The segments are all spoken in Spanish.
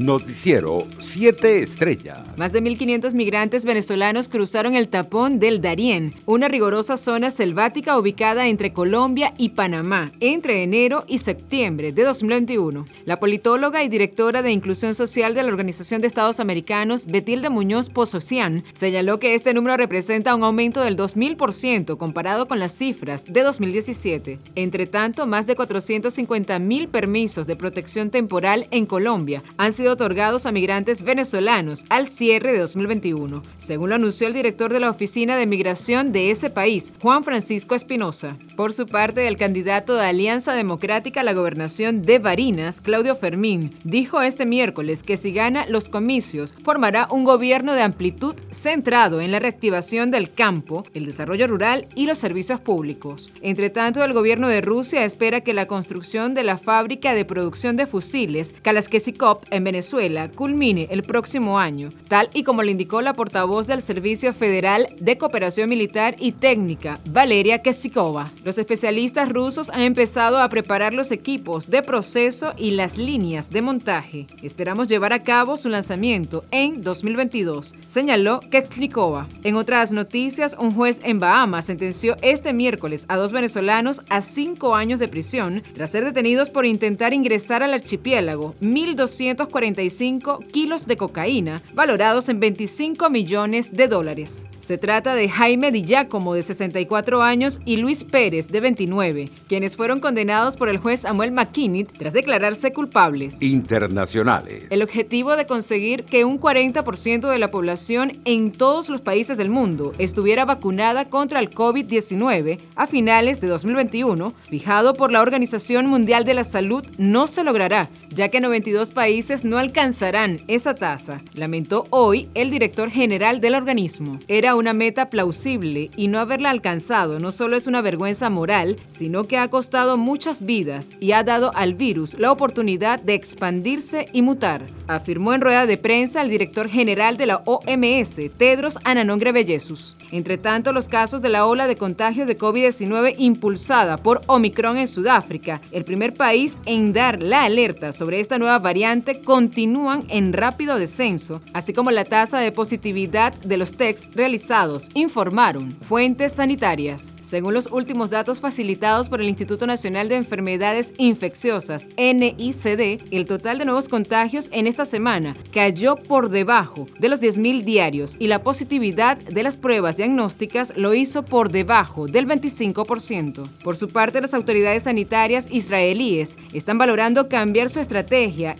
Noticiero 7 Estrellas. Más de 1.500 migrantes venezolanos cruzaron el tapón del Darién, una rigorosa zona selvática ubicada entre Colombia y Panamá, entre enero y septiembre de 2021. La politóloga y directora de Inclusión Social de la Organización de Estados Americanos, Betilde Muñoz Pozocian, señaló que este número representa un aumento del 2.000% comparado con las cifras de 2017. Entre tanto, más de 450.000 permisos de protección temporal en Colombia han sido otorgados a migrantes venezolanos al cierre de 2021, según lo anunció el director de la Oficina de Migración de ese país, Juan Francisco Espinosa. Por su parte, el candidato de Alianza Democrática a la gobernación de Barinas, Claudio Fermín, dijo este miércoles que si gana los comicios, formará un gobierno de amplitud centrado en la reactivación del campo, el desarrollo rural y los servicios públicos. Entre tanto, el gobierno de Rusia espera que la construcción de la fábrica de producción de fusiles Kalaskeshikov en Venezuela culmine el próximo año, tal y como le indicó la portavoz del Servicio Federal de Cooperación Militar y Técnica, Valeria Kesikova. Los especialistas rusos han empezado a preparar los equipos de proceso y las líneas de montaje. Esperamos llevar a cabo su lanzamiento en 2022, señaló Kesikova. En otras noticias, un juez en Bahamas sentenció este miércoles a dos venezolanos a cinco años de prisión tras ser detenidos por intentar ingresar al archipiélago 1.240 45 kilos de cocaína, valorados en 25 millones de dólares. Se trata de Jaime Di Giacomo, de 64 años, y Luis Pérez, de 29, quienes fueron condenados por el juez Samuel McKinney tras declararse culpables. Internacionales. El objetivo de conseguir que un 40% de la población en todos los países del mundo estuviera vacunada contra el COVID-19 a finales de 2021, fijado por la Organización Mundial de la Salud, no se logrará, ya que 92 países no alcanzarán esa tasa, lamentó hoy el director general del organismo. Era una meta plausible y no haberla alcanzado no solo es una vergüenza moral, sino que ha costado muchas vidas y ha dado al virus la oportunidad de expandirse y mutar, afirmó en rueda de prensa el director general de la OMS, Tedros Adhanom Ghebreyesus. Entre tanto, los casos de la ola de contagios de COVID-19 impulsada por Omicron en Sudáfrica, el primer país en dar la alerta sobre esta nueva variante, continúan en rápido descenso, así como la tasa de positividad de los tests realizados, informaron fuentes sanitarias. Según los últimos datos facilitados por el Instituto Nacional de Enfermedades Infecciosas, NICD, el total de nuevos contagios en esta semana cayó por debajo de los 10.000 diarios y la positividad de las pruebas diagnósticas lo hizo por debajo del 25%. Por su parte, las autoridades sanitarias israelíes están valorando cambiar su estrategia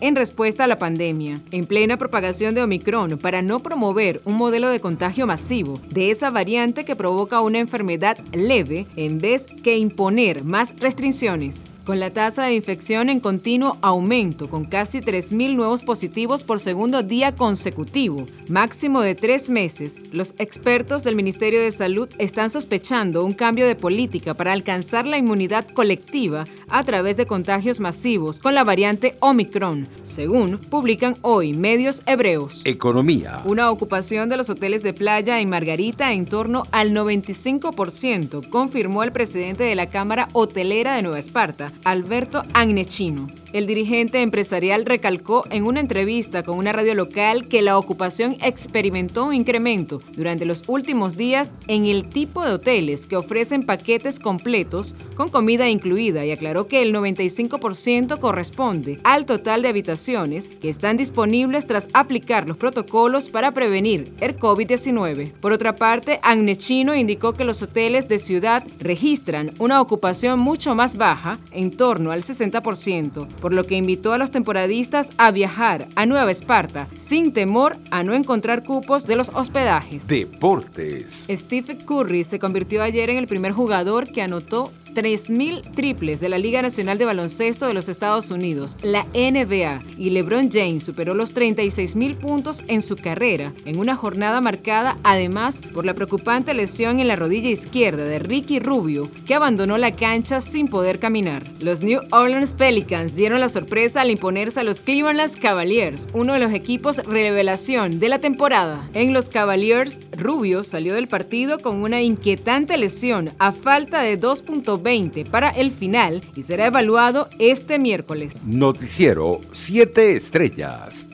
en respuesta a la pandemia, en plena propagación de Omicron, para no promover un modelo de contagio masivo de esa variante que provoca una enfermedad leve en vez que imponer más restricciones con la tasa de infección en continuo aumento, con casi 3.000 nuevos positivos por segundo día consecutivo, máximo de tres meses, los expertos del Ministerio de Salud están sospechando un cambio de política para alcanzar la inmunidad colectiva a través de contagios masivos con la variante Omicron, según publican hoy medios hebreos. Economía. Una ocupación de los hoteles de playa en Margarita en torno al 95%, confirmó el presidente de la Cámara Hotelera de Nueva Esparta, Alberto Agnechino. El dirigente empresarial recalcó en una entrevista con una radio local que la ocupación experimentó un incremento durante los últimos días en el tipo de hoteles que ofrecen paquetes completos con comida incluida y aclaró que el 95% corresponde al total de habitaciones que están disponibles tras aplicar los protocolos para prevenir el COVID-19. Por otra parte, Agnechino indicó que los hoteles de ciudad registran una ocupación mucho más baja, en torno al 60%, por lo que invitó a los temporadistas a viajar a Nueva Esparta sin temor a no encontrar cupos de los hospedajes. Deportes. Steve Curry se convirtió ayer en el primer jugador que anotó 3.000 triples de la Liga Nacional de Baloncesto de los Estados Unidos, la NBA, y LeBron James superó los 36.000 puntos en su carrera, en una jornada marcada además por la preocupante lesión en la rodilla izquierda de Ricky Rubio, que abandonó la cancha sin poder caminar. Los New Orleans Pelicans dieron la sorpresa al imponerse a los Cleveland Cavaliers, uno de los equipos revelación de la temporada. En los Cavaliers, Rubio salió del partido con una inquietante lesión a falta de 2.20 20 para el final y será evaluado este miércoles. Noticiero 7 Estrellas.